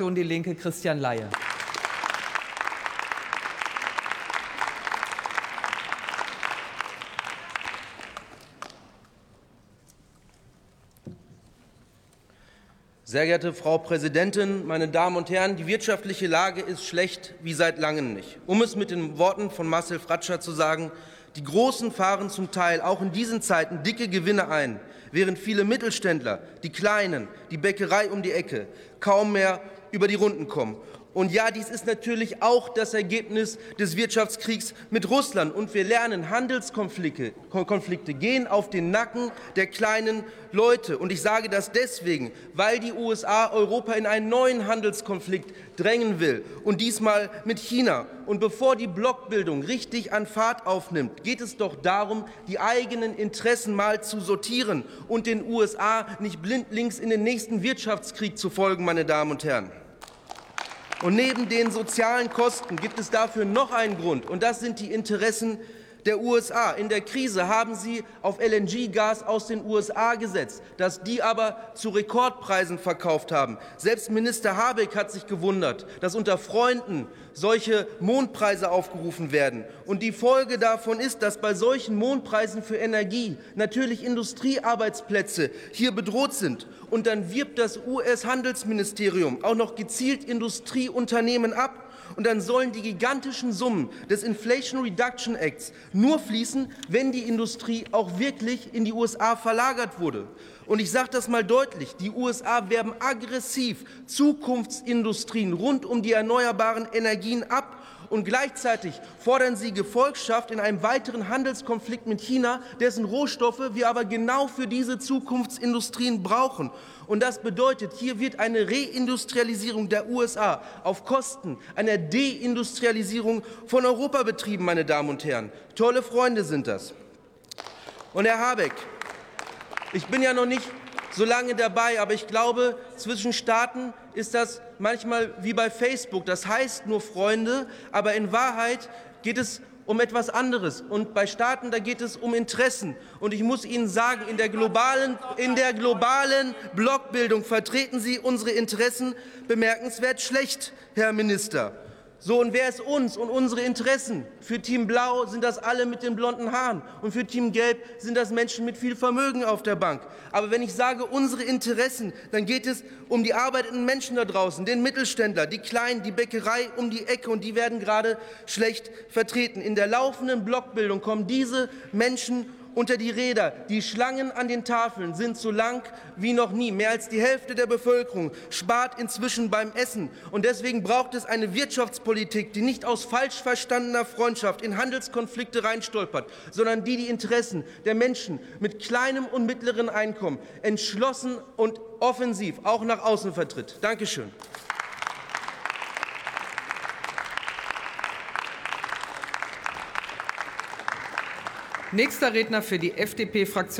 Fraktion Die Linke Christian Laie. Sehr geehrte Frau Präsidentin, meine Damen und Herren, die wirtschaftliche Lage ist schlecht wie seit langem nicht. Um es mit den Worten von Marcel Fratscher zu sagen, die Großen fahren zum Teil auch in diesen Zeiten dicke Gewinne ein, während viele Mittelständler, die Kleinen, die Bäckerei um die Ecke, kaum mehr über die Runden kommen. Und ja, dies ist natürlich auch das Ergebnis des Wirtschaftskriegs mit Russland. Und wir lernen, Handelskonflikte Konflikte gehen auf den Nacken der kleinen Leute. Und ich sage das deswegen, weil die USA Europa in einen neuen Handelskonflikt drängen will. Und diesmal mit China. Und bevor die Blockbildung richtig an Fahrt aufnimmt, geht es doch darum, die eigenen Interessen mal zu sortieren und den USA nicht blindlings in den nächsten Wirtschaftskrieg zu folgen, meine Damen und Herren. Und neben den sozialen Kosten gibt es dafür noch einen Grund, und das sind die Interessen der USA. In der Krise haben sie auf LNG-Gas aus den USA gesetzt, das die aber zu Rekordpreisen verkauft haben. Selbst Minister Habeck hat sich gewundert, dass unter Freunden solche Mondpreise aufgerufen werden. Und die Folge davon ist, dass bei solchen Mondpreisen für Energie natürlich Industriearbeitsplätze hier bedroht sind. Und dann wirbt das US-Handelsministerium auch noch gezielt Industrieunternehmen ab und dann sollen die gigantischen Summen des Inflation Reduction Acts nur fließen, wenn die Industrie auch wirklich in die USA verlagert wurde. Und ich sage das mal deutlich, die USA werben aggressiv Zukunftsindustrien rund um die erneuerbaren Energien ab und gleichzeitig fordern sie Gefolgschaft in einem weiteren Handelskonflikt mit China, dessen Rohstoffe wir aber genau für diese Zukunftsindustrien brauchen. Und das bedeutet, hier wird eine Reindustrialisierung der USA auf Kosten einer Deindustrialisierung von Europa betrieben, meine Damen und Herren. Tolle Freunde sind das. Und Herr Habeck, ich bin ja noch nicht so lange dabei, aber ich glaube, zwischen Staaten ist das manchmal wie bei Facebook. Das heißt nur Freunde, aber in Wahrheit geht es um etwas anderes. Und bei Staaten, da geht es um Interessen. Und ich muss Ihnen sagen, in der globalen, in der globalen Blockbildung vertreten Sie unsere Interessen bemerkenswert schlecht, Herr Minister. So, und wer ist uns und unsere Interessen? Für Team Blau sind das alle mit den blonden Haaren und für Team Gelb sind das Menschen mit viel Vermögen auf der Bank. Aber wenn ich sage unsere Interessen, dann geht es um die arbeitenden Menschen da draußen, den Mittelständler, die Kleinen, die Bäckerei um die Ecke und die werden gerade schlecht vertreten. In der laufenden Blockbildung kommen diese Menschen unter die Räder. Die Schlangen an den Tafeln sind so lang wie noch nie. Mehr als die Hälfte der Bevölkerung spart inzwischen beim Essen. Und deswegen braucht es eine Wirtschaftspolitik, die nicht aus falsch verstandener Freundschaft in Handelskonflikte reinstolpert, sondern die die Interessen der Menschen mit kleinem und mittleren Einkommen entschlossen und offensiv auch nach außen vertritt. Dankeschön. Nächster Redner für die FDP-Fraktion